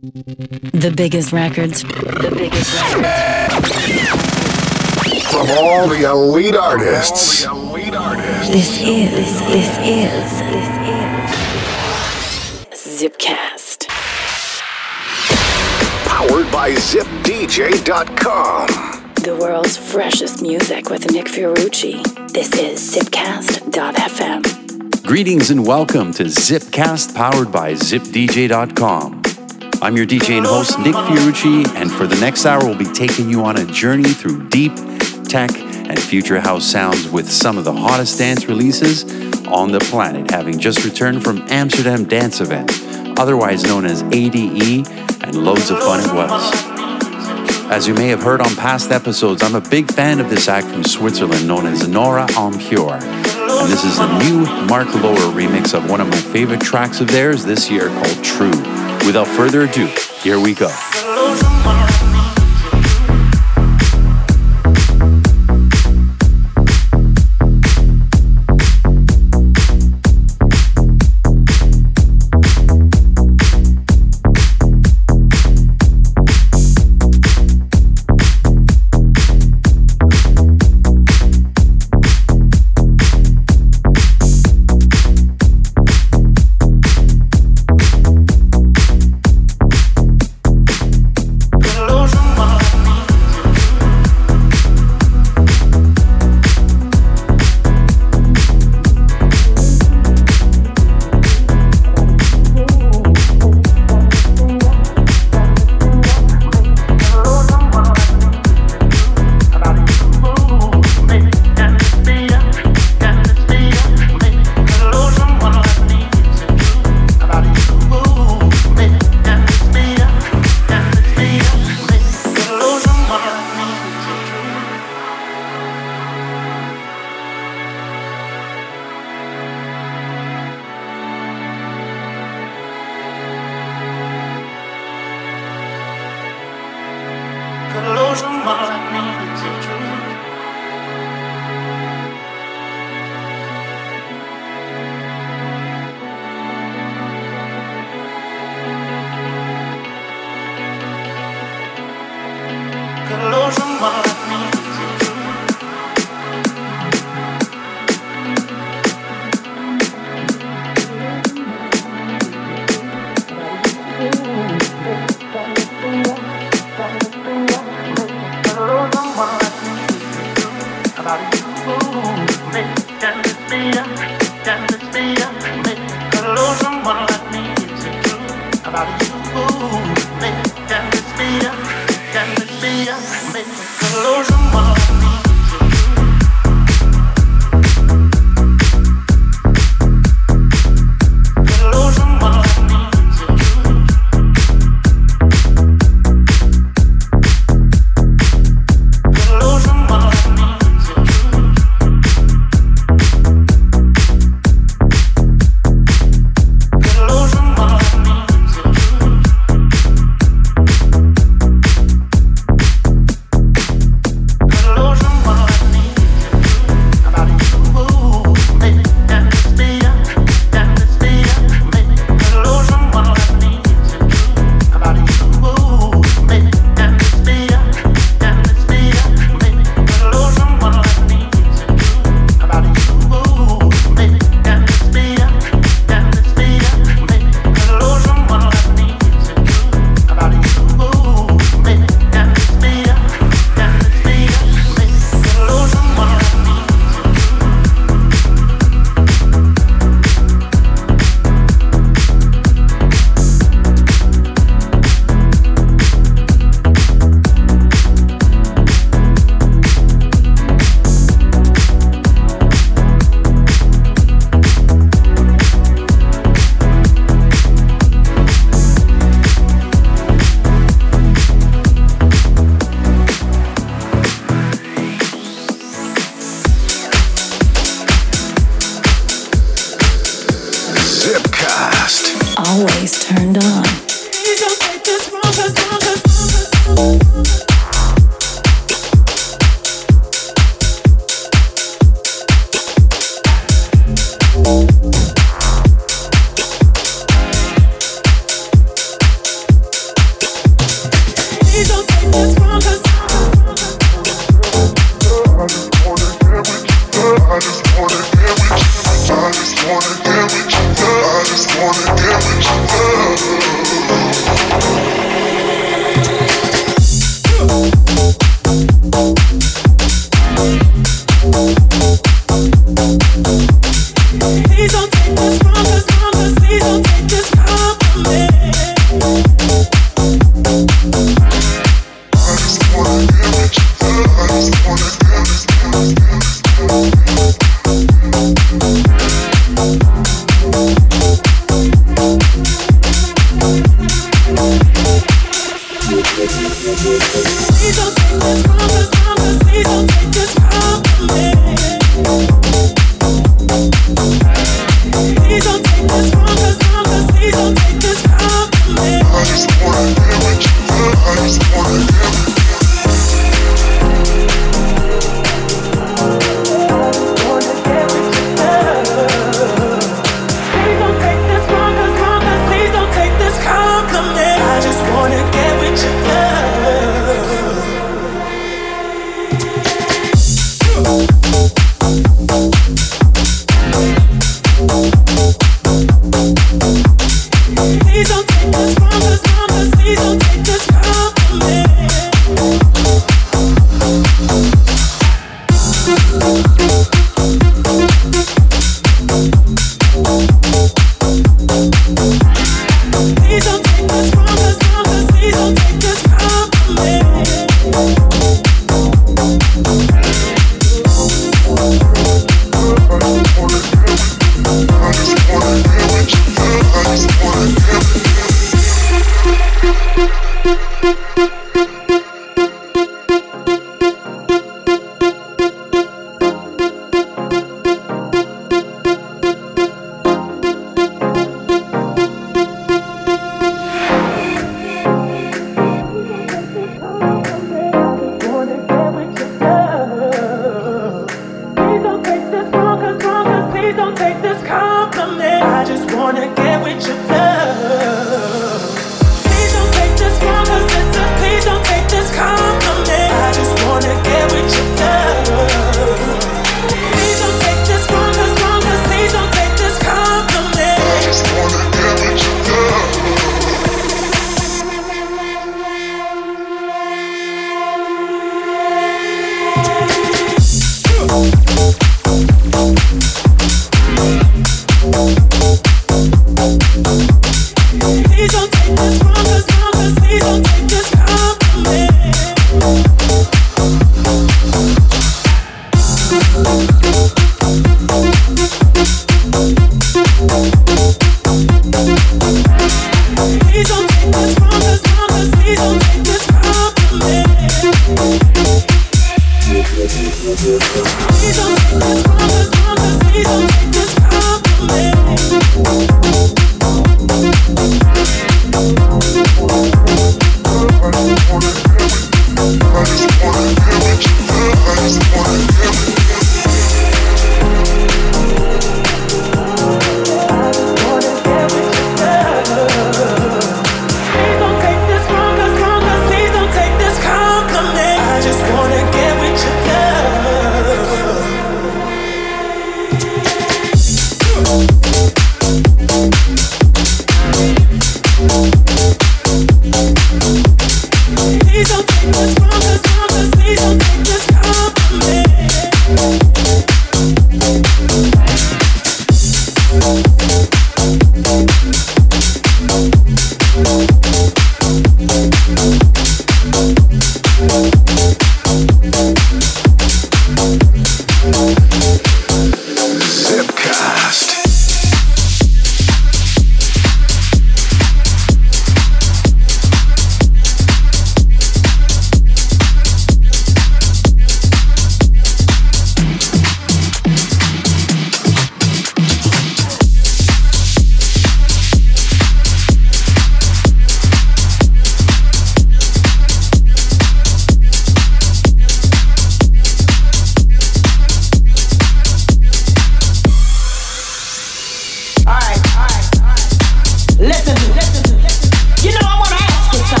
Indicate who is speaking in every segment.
Speaker 1: The biggest records. The biggest records.
Speaker 2: From all the elite artists.
Speaker 1: elite artists This is, this is, this is Zipcast.
Speaker 2: Powered by ZipDJ.com.
Speaker 1: The world's freshest music with Nick Fiorucci. This is Zipcast.fm.
Speaker 3: Greetings and welcome to Zipcast powered by ZipDJ.com. I'm your DJ and host, Nick Fiorucci, and for the next hour, we'll be taking you on a journey through deep, tech, and future house sounds with some of the hottest dance releases on the planet, having just returned from Amsterdam Dance Event, otherwise known as ADE, and loads of fun it was. As you may have heard on past episodes, I'm a big fan of this act from Switzerland known as Nora En Pure. And this is a new Mark Lower remix of one of my favorite tracks of theirs this year called True. Without further ado, here we go.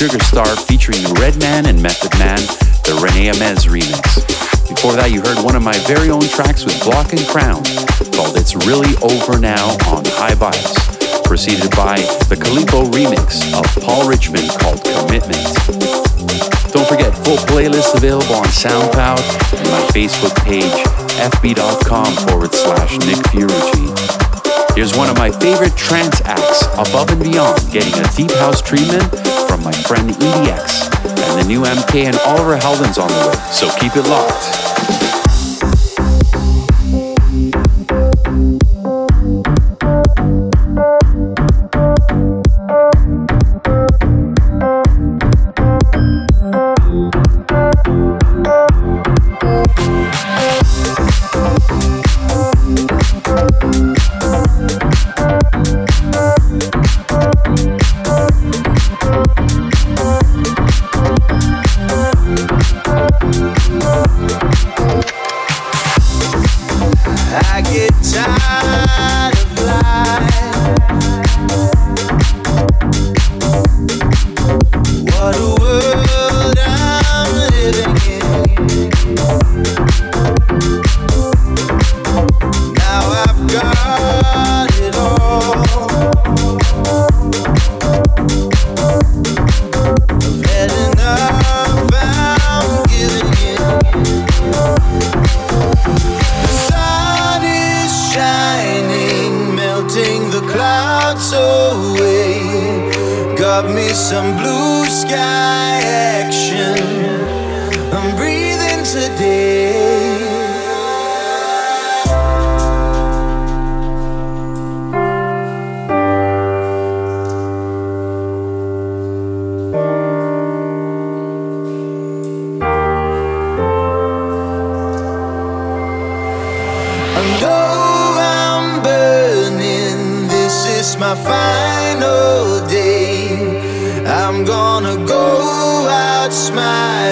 Speaker 3: Sugar Star featuring Redman and Method Man, the Rene Amesz remix. Before that, you heard one of my very own tracks with Block and Crown called It's Really Over Now on Hi-Bias, preceded by the Calippo remix of Paul Richmond called Commitment. Don't forget, full playlist available on SoundCloud and my Facebook page, fb.com forward slash Nick Fiorucci. Here's one of my favorite trance acts, Above and Beyond, getting a deep house treatment from my friend EDX. And the new MK and Oliver Heldens on the way, so keep it locked.
Speaker 4: My final day. I'm gonna go out smiling,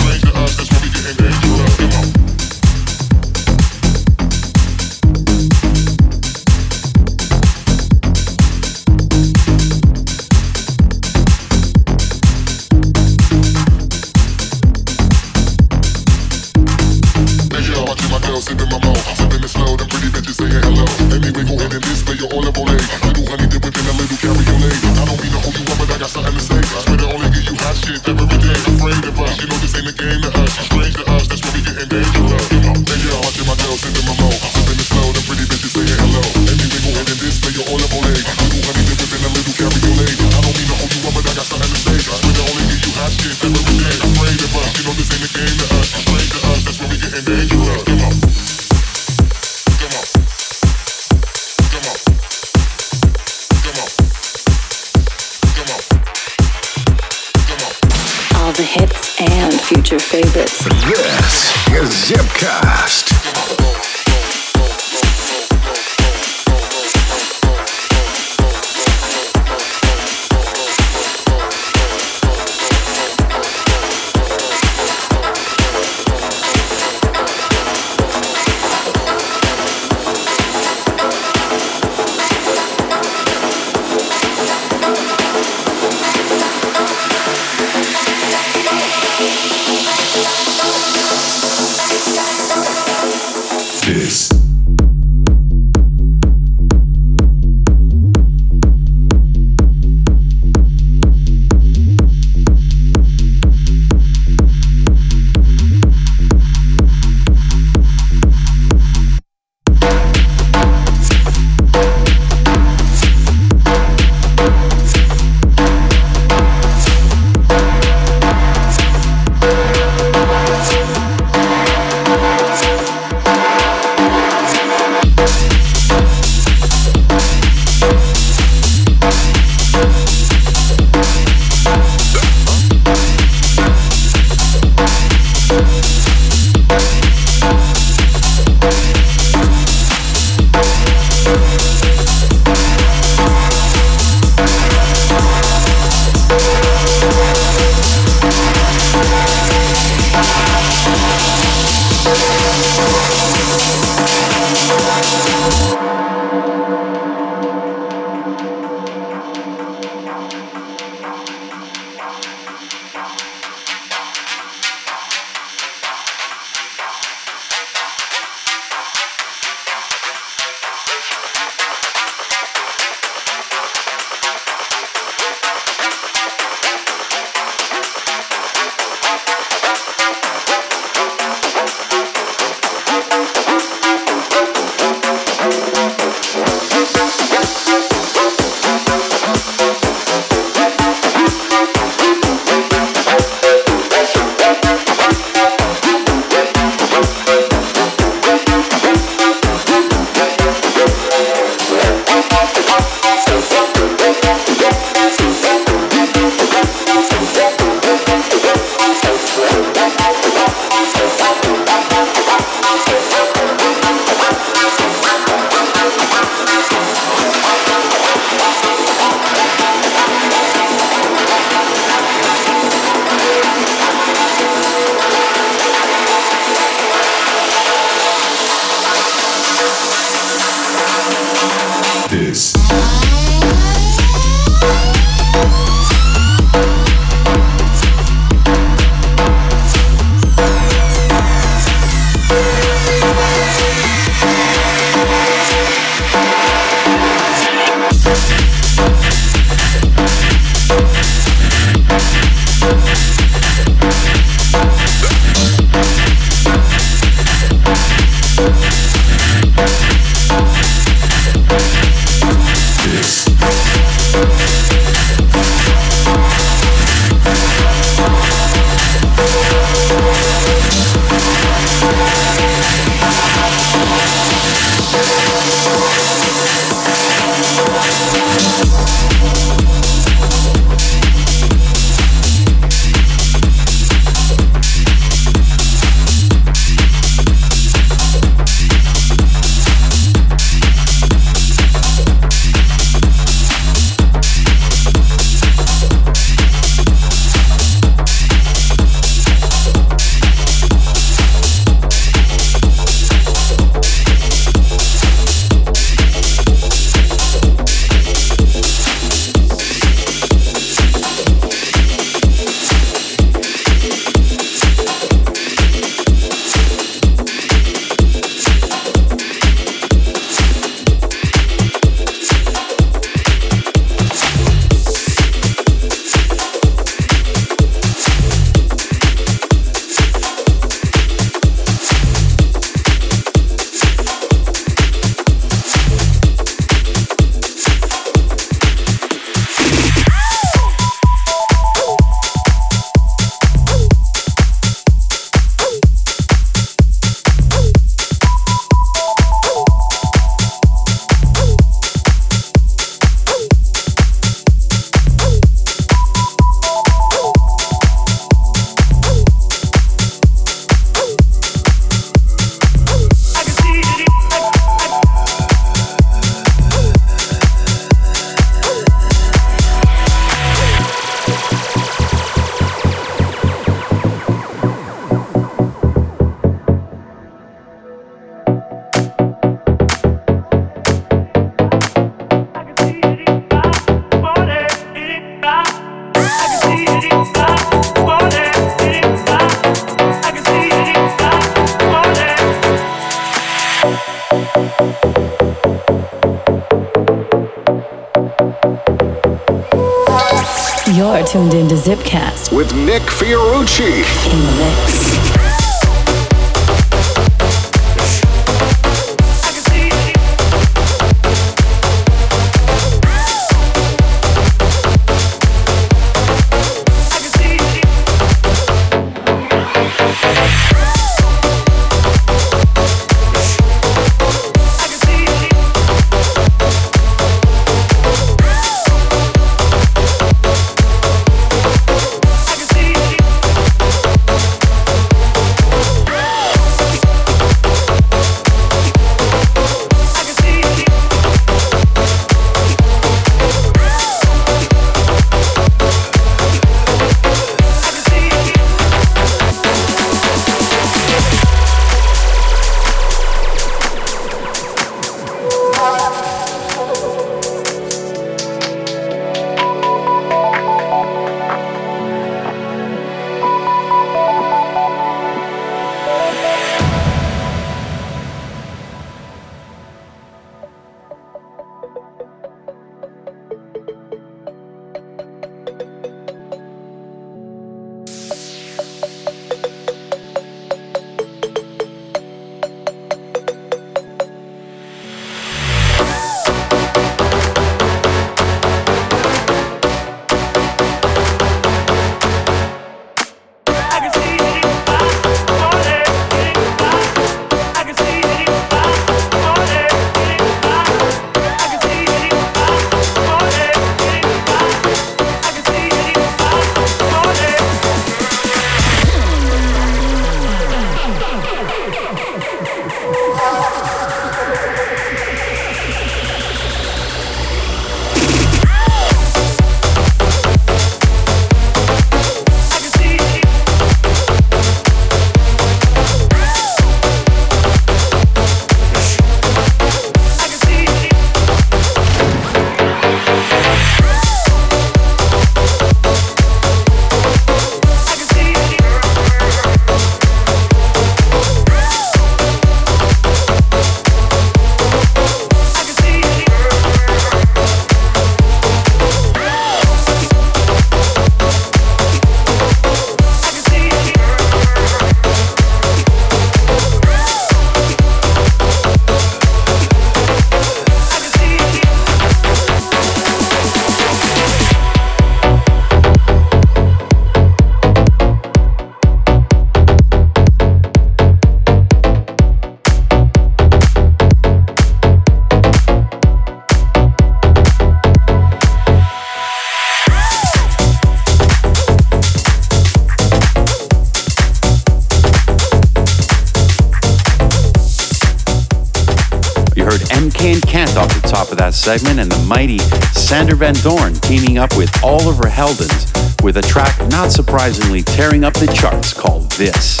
Speaker 3: segment and the mighty Sander Van Doorn teaming up with Oliver Heldens with a track not surprisingly tearing up the charts called This.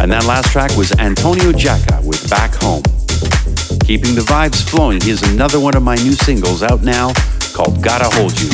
Speaker 3: And that last track was Antonio Giacca with Back Home. Keeping the vibes flowing, here's another one of my new singles out now called Gotta Hold You.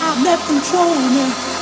Speaker 3: I'm left controlling it.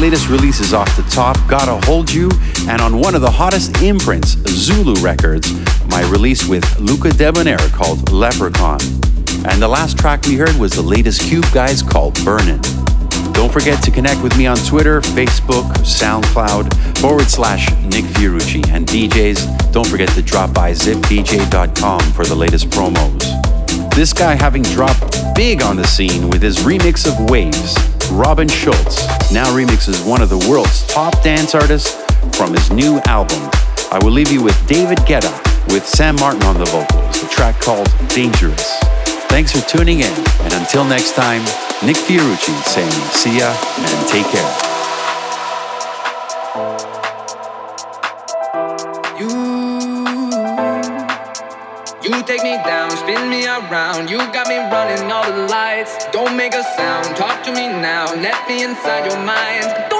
Speaker 3: Latest releases off the top, Gotta Hold You, and on one of the hottest imprints, Zulu Records, my release with Luca Debonaire called Leprechaun. And the last track we heard was the latest Cube Guys called Burnin'. Don't forget to connect with me on Twitter, Facebook, SoundCloud, forward slash Nick Fiorucci. And DJs, don't forget to drop by zipdj.com for the latest promos. This guy having dropped big on the scene with his remix of Waves, Robin Schulz now remixes one of the world's top dance artists from his new album. I will leave you with David Guetta with Sam Martin on the vocals, a track called Dangerous. Thanks for tuning in, and until next time, Nick Fiorucci saying see ya and take care.
Speaker 5: Around. You got me running all the lights. Don't make a sound, talk to me now. Let me inside your mind. Don't